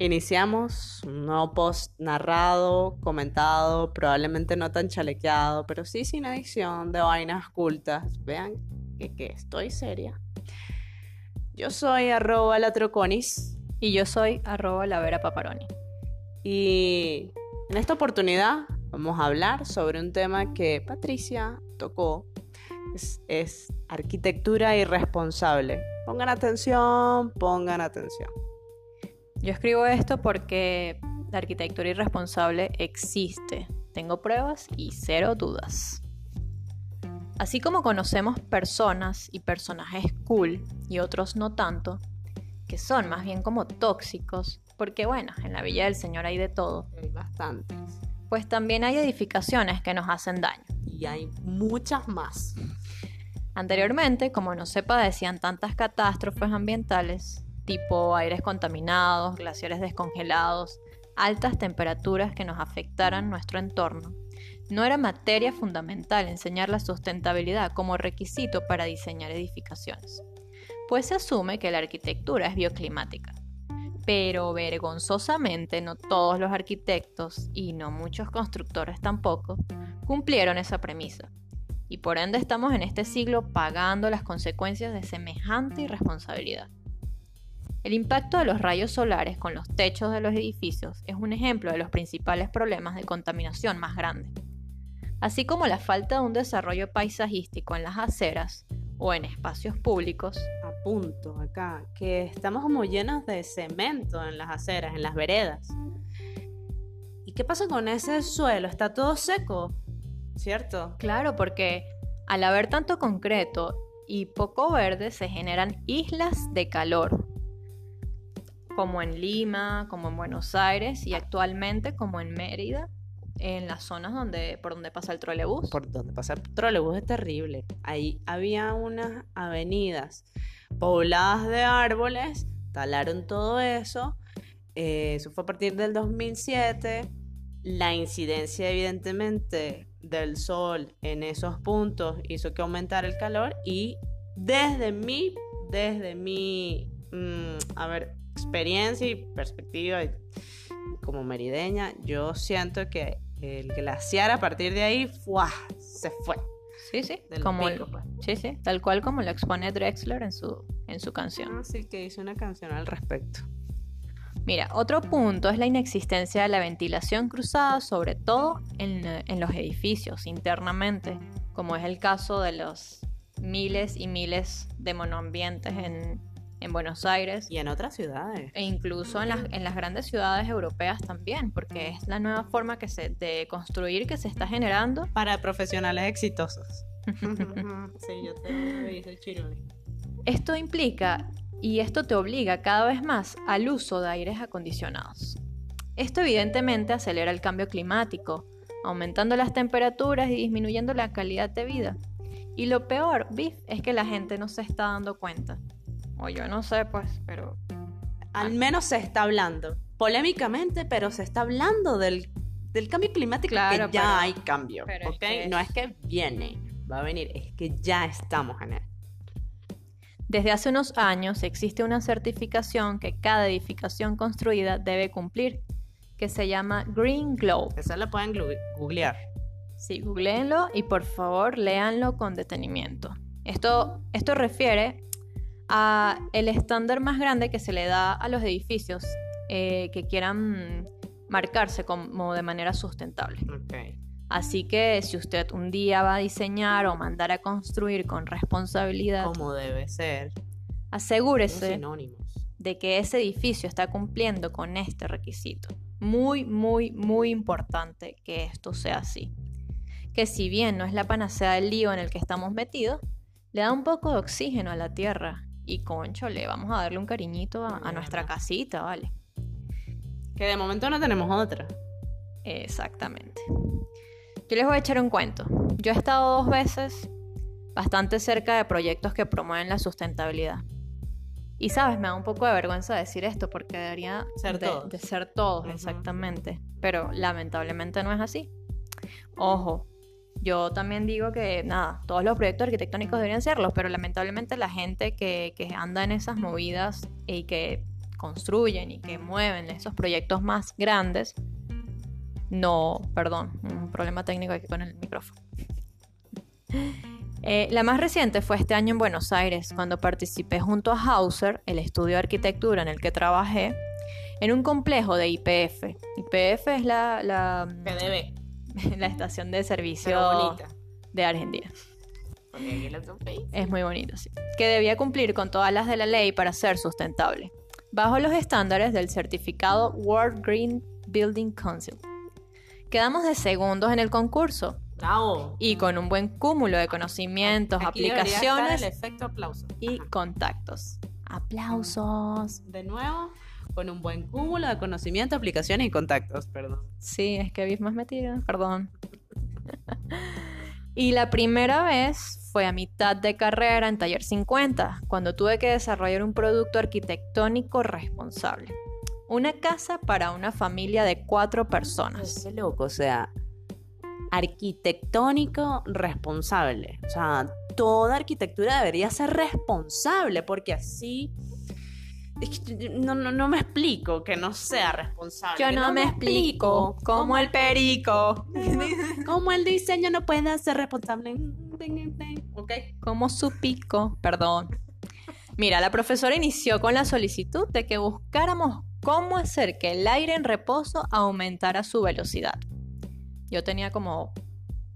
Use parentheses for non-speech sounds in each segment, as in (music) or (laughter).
Iniciamos un nuevo post narrado, comentado, probablemente no tan chalequeado, pero sí sin edición de vainas cultas. Vean que, que estoy seria. Yo soy arroba latroconis Y yo soy arroba la Vera Paparoni. y en esta oportunidad vamos a hablar sobre un tema que Patricia tocó. Es, es arquitectura irresponsable. Pongan atención, pongan atención. Yo escribo esto porque la arquitectura irresponsable existe. Tengo pruebas y cero dudas. Así como conocemos personas y personajes cool y otros no tanto, que son más bien como tóxicos, porque bueno, en la Villa del Señor hay de todo, Hay bastantes. pues también hay edificaciones que nos hacen daño. Y hay muchas más. Anteriormente, como no se padecían tantas catástrofes ambientales, tipo aires contaminados, glaciares descongelados, altas temperaturas que nos afectaran nuestro entorno, no era materia fundamental enseñar la sustentabilidad como requisito para diseñar edificaciones, pues se asume que la arquitectura es bioclimática. Pero vergonzosamente no todos los arquitectos, y no muchos constructores tampoco, cumplieron esa premisa y por ende estamos en este siglo pagando las consecuencias de semejante irresponsabilidad. El impacto de los rayos solares con los techos de los edificios es un ejemplo de los principales problemas de contaminación más grandes, así como la falta de un desarrollo paisajístico en las aceras o en espacios públicos. Apunto acá que estamos como llenos de cemento en las aceras, en las veredas. ¿Y qué pasa con ese suelo? Está todo seco, ¿cierto? Claro, porque al haber tanto concreto y poco verde se generan islas de calor, como en Lima, como en Buenos Aires y actualmente como en Mérida, en las zonas donde, por donde pasa el trolebús. Por donde pasa el trolebús es terrible. Ahí había unas avenidas pobladas de árboles, talaron todo eso. eh, eso fue a partir del 2007. La incidencia, evidentemente, del sol en esos puntos hizo que aumentara el calor y desde mi, desde mi, mm, a ver, experiencia y perspectiva y como merideña, yo siento que el glaciar a partir de ahí ¡fua! se fue. Sí, sí, Del como pico, pues. sí, sí, tal cual como lo expone Drexler en su, en su canción. Así que hice una canción al respecto. Mira, otro punto es la inexistencia de la ventilación cruzada, sobre todo en, en los edificios internamente, como es el caso de los miles y miles de monoambientes en, en Buenos Aires Y en otras ciudades. e incluso en las, en las grandes ciudades europeas también, porque es la nueva forma que se, de construir que se está generando. Para profesionales exitosos. (laughs) sí, yo te lo hice el chiruli. Esto implica y esto te obliga cada vez más al uso de aires acondicionados. Esto evidentemente acelera el cambio climático, aumentando las temperaturas y disminuyendo la calidad de vida. Y lo peor, Biff, es que la gente no se está dando cuenta. O yo no sé, pues, pero Al menos se está hablando. Polémicamente, pero se está hablando del, del cambio climático Claro, que ya pero- hay cambio. pero es ¿ok? que- No es que viene, va a venir, es que ya estamos en él. Desde hace unos años existe una certificación que cada edificación construida debe cumplir, que se llama Green Globe. Eso lo pueden googlear. Sí, googleenlo y por favor léanlo con detenimiento. Esto, esto refiere a el estándar más grande que se le da a los edificios eh, que quieran marcarse como de manera sustentable. Así que si usted un día va a diseñar o mandar a construir con responsabilidad, Como debe ser. Asegúrese de que ese edificio está cumpliendo con este requisito. Muy, muy, muy importante que esto sea así. Que si bien no es la panacea del lío en el que estamos metidos, le da un poco de oxígeno a la tierra. Y concho, le vamos a darle un cariñito a, a nuestra casita, ¿vale? Que de momento no tenemos otra. Exactamente. Yo les voy a echar un cuento. Yo he estado dos veces bastante cerca de proyectos que promueven la sustentabilidad. Y sabes, me da un poco de vergüenza decir esto porque debería Ser de, todos. de ser todos, exactamente. Pero lamentablemente no es así. Ojo, yo también digo que nada, todos los proyectos arquitectónicos deberían serlos, pero lamentablemente la gente que, que anda en esas movidas y que construyen y que mueven esos proyectos más grandes, no, perdón, un problema técnico aquí con el micrófono. Eh, la más reciente fue este año en Buenos Aires, cuando participé junto a Hauser, el estudio de arquitectura en el que trabajé, en un complejo de IPF. IPF es la, la, PDB. (laughs) la estación de servicio de Argentina. Es muy bonito, sí. Que debía cumplir con todas las de la ley para ser sustentable, bajo los estándares del certificado World Green Building Council. Quedamos de segundos en el concurso Bravo. y con un buen cúmulo de conocimientos, Aquí aplicaciones El efecto aplauso. y Ajá. contactos. Aplausos. De nuevo, con un buen cúmulo de conocimiento, aplicaciones y contactos, perdón. Sí, es que habéis más metido, perdón. (laughs) y la primera vez fue a mitad de carrera en Taller 50, cuando tuve que desarrollar un producto arquitectónico responsable. Una casa para una familia de cuatro personas. Qué loco, o sea, arquitectónico responsable. O sea, toda arquitectura debería ser responsable, porque así. Es que no, no, no me explico que no sea responsable. Yo no me explico cómo el perico, (laughs) cómo el diseño no puede ser responsable. Ok. como su pico, perdón. Mira, la profesora inició con la solicitud de que buscáramos cómo hacer que el aire en reposo aumentara su velocidad. Yo tenía como,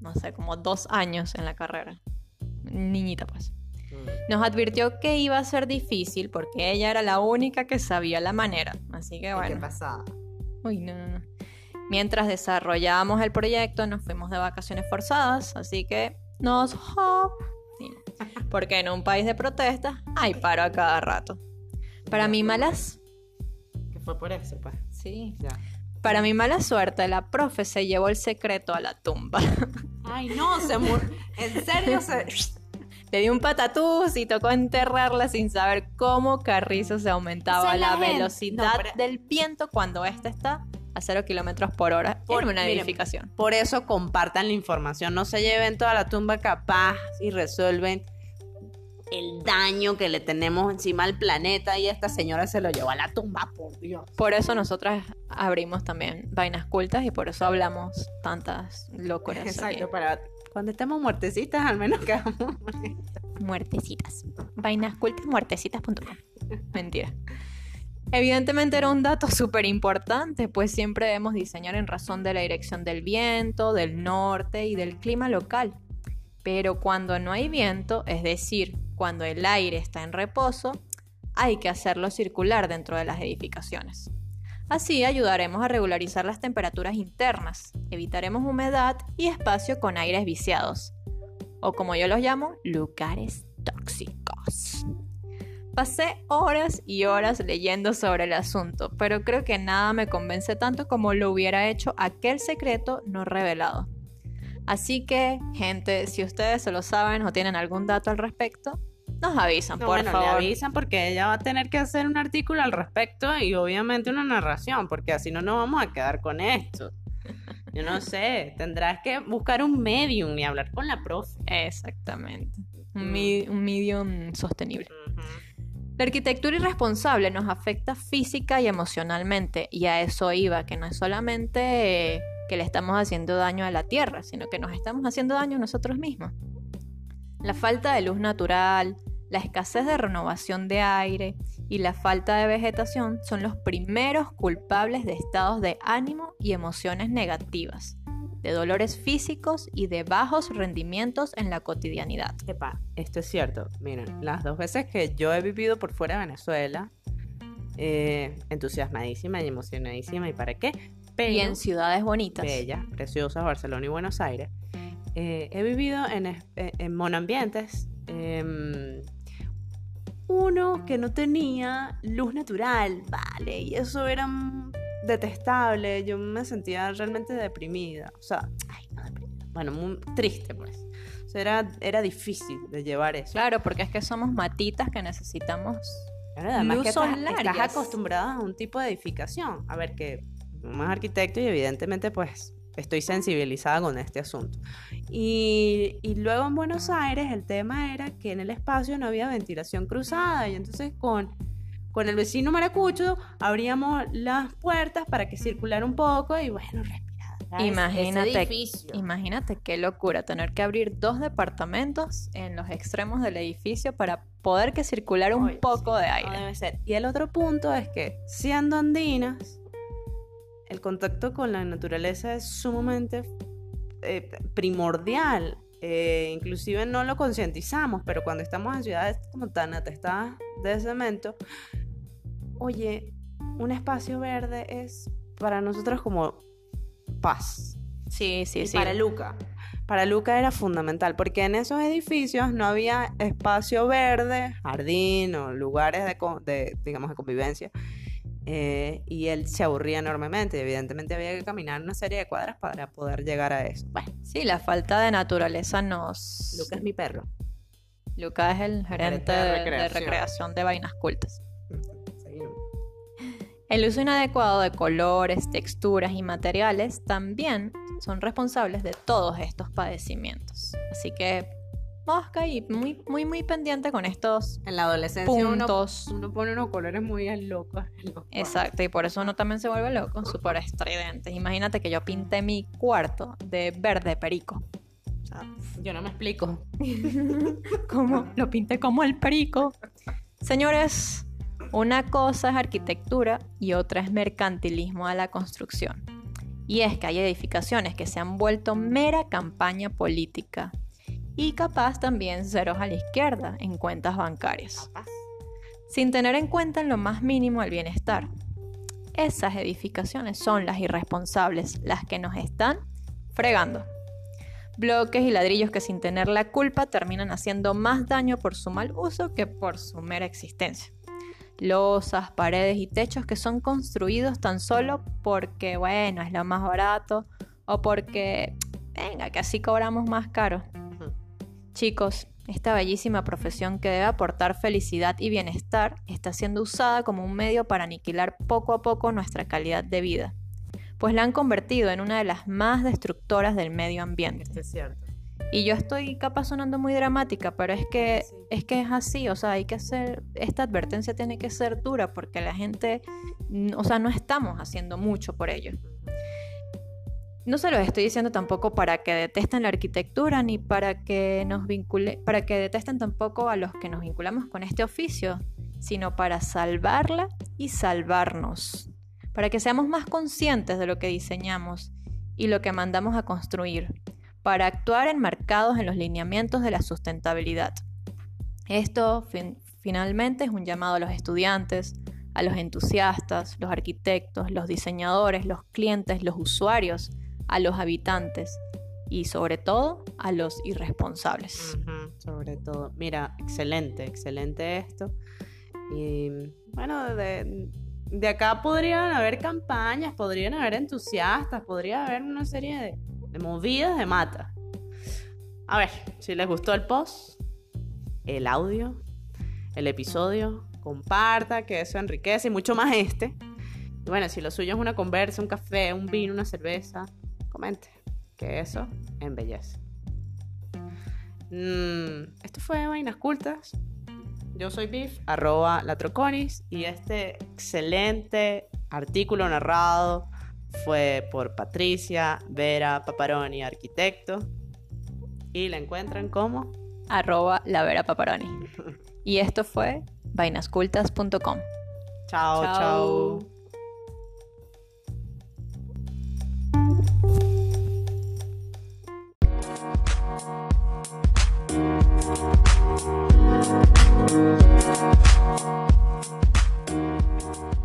no sé, como dos años en la carrera. Niñita, pues. Nos advirtió que iba a ser difícil porque ella era la única que sabía la manera. Así que ¿Qué bueno. pasaba? Uy, no, no. Mientras desarrollábamos el proyecto, nos fuimos de vacaciones forzadas, así que nos. Porque en un país de protestas hay paro a cada rato. Para mi malas, Que fue por eso, pues. sí. Ya. Para mi mala suerte, la profe se llevó el secreto a la tumba. Ay, no, se murió. En serio, se. (laughs) Le dio un patatús y tocó enterrarla sin saber cómo Carrizo se aumentaba Esa es la la velocidad No, pero- del viento cuando ésta está a 0 kilómetros por hora Por- una miren, edificación. Por eso compartan la información, no se lleven toda la tumba capaz y resuelven el daño que le tenemos encima al planeta y esta señora se lo llevó a la tumba, por Dios. Por eso nosotras abrimos también vainas cultas y por eso hablamos tantas locuras. Exacto, aquí. para cuando estemos muertecitas al menos (laughs) que hagamos... Muertecitas. Vainas cultas, muertecitas.com. Mentira. Evidentemente era un dato súper importante, pues siempre debemos diseñar en razón de la dirección del viento, del norte y del clima local. Pero cuando no hay viento, es decir, cuando el aire está en reposo, hay que hacerlo circular dentro de las edificaciones. Así ayudaremos a regularizar las temperaturas internas, evitaremos humedad y espacio con aires viciados, o como yo los llamo, lugares tóxicos. Pasé horas y horas leyendo sobre el asunto, pero creo que nada me convence tanto como lo hubiera hecho aquel secreto no revelado. Así que, gente, si ustedes se lo saben o tienen algún dato al respecto, nos avisan, No, por bueno, favor. le avisan porque ella va a tener que hacer un artículo al respecto y obviamente una narración, porque así no nos vamos a quedar con esto. Yo no sé, tendrás que buscar un medium y hablar con la profe. Exactamente. Un, Mm. mi- un medium sostenible. La arquitectura irresponsable nos afecta física y emocionalmente, y a eso iba, que no es solamente eh, que le estamos haciendo daño a la tierra, sino que nos estamos haciendo daño a nosotros mismos. La falta de luz natural, la escasez de renovación de aire y la falta de vegetación son los primeros culpables de estados de ánimo y emociones negativas, de dolores físicos y de bajos rendimientos en la cotidianidad. Epa, esto es cierto. Miren, las dos veces que yo he vivido por fuera de Venezuela, eh, entusiasmadísima y emocionadísima, ¿y para qué? Pero, Y en ciudades bonitas. bellas, preciosas, Barcelona y Buenos Aires, eh, he vivido en, eh, en monoambientes. em, uno que no tenía luz natural, vale, y eso era detestable. Yo me sentía realmente deprimida. O sea, ay, no deprimida. Bueno, muy triste, pues. O sea, era, era difícil de llevar eso. Claro, porque es que somos matitas que necesitamos. Claro, además Luz que estás, estás acostumbrada a un tipo de edificación. A ver, que más arquitecto y evidentemente pues estoy sensibilizada con este asunto. Y, y luego en Buenos Aires el tema era que en el espacio no había ventilación cruzada y entonces con con el vecino maracucho abríamos las puertas para que circulara un poco y bueno, respirar. Imagínate, imagínate qué locura tener que abrir dos departamentos en los extremos del edificio para poder que circulara un Oye, poco de No aire. debe ser. Y el otro punto es que siendo andinas, el contacto con la naturaleza es sumamente eh, primordial. Eh, inclusive no lo concientizamos, pero cuando estamos en ciudades como tan atestadas de cemento, oye, un espacio verde es para nosotros como paz. Sí, sí, Y sí. para Luca. Para Luca era fundamental, porque en esos edificios no había espacio verde, jardín o lugares de, de, digamos, de convivencia. Eh, y él se aburría enormemente. y Evidentemente había que caminar una serie de cuadras para poder llegar a eso. Bueno, Sí, la falta de naturaleza nos... Luca es mi perro. Luca es el gerente de recreación. recreación de vainas cultas. Seguimos. El uso inadecuado de colores, texturas y materiales también son responsables de todos estos padecimientos. Así que mosca y muy, muy, muy pendiente con estos En la adolescencia puntos. uno pone unos colores muy locos. Exacto, y por eso uno también se vuelve loco, súper estridente. Imagínate que yo pinté mi cuarto de verde perico. Yo no me explico. (laughs) ¿Cómo? Lo pinté como el perico. Señores, una cosa es arquitectura y otra es mercantilismo de la construcción. Y es que hay edificaciones que se han vuelto mera campaña política y capaz también ceros a la izquierda en cuentas bancarias, sin tener en cuenta en lo más mínimo el bienestar. Esas edificaciones son las irresponsables, las que nos están fregando. Bloques y ladrillos que sin tener la culpa terminan haciendo más daño por su mal uso que por su mera existencia. Losas, paredes y techos que son construidos tan solo porque, bueno, es lo más barato o porque, venga, que así cobramos más caro. Chicos, esta bellísima profesión que debe aportar felicidad y bienestar está siendo usada como un medio para aniquilar poco a poco nuestra calidad de vida, pues la han convertido en una de las más destructoras del medio ambiente. Esto es cierto. Y yo estoy capaz sonando muy dramática, pero es que Sí. es que es así, o sea, hay que hacer esta advertencia tiene que ser dura porque la gente, mm, o sea, no estamos haciendo mucho por ello. No se los estoy diciendo tampoco para que detesten la arquitectura ni para que nos vincule, para que detesten tampoco a los que nos vinculamos con este oficio, sino para salvarla y salvarnos, para que seamos más conscientes de lo que diseñamos y lo que mandamos a construir, para actuar enmarcados en los lineamientos de la sustentabilidad. Esto fin- finalmente es un llamado a los estudiantes, a los entusiastas, los arquitectos, los diseñadores, los clientes, los usuarios, a los habitantes y sobre todo a los irresponsables. Sobre todo. Mira, excelente, excelente esto. Y bueno, de, de acá podrían haber campañas, podrían haber entusiastas, podría haber una serie de, de movidas de mata. A ver, si les gustó el post, el audio, el episodio, comparta, que eso enriquece y mucho más este. Y bueno, si lo suyo es una conversa, un café, un vino, una cerveza, que eso embellece. Mm, esto fue Vainas Cultas. Yo soy Biff, arroba latroconis, y este excelente artículo narrado fue por Patricia Vera Paparoni, arquitecto. Y la encuentran como Arroba la Vera Paparoni. (laughs) Y esto fue vainascultas.com. chao, Chao. chao. Thank you.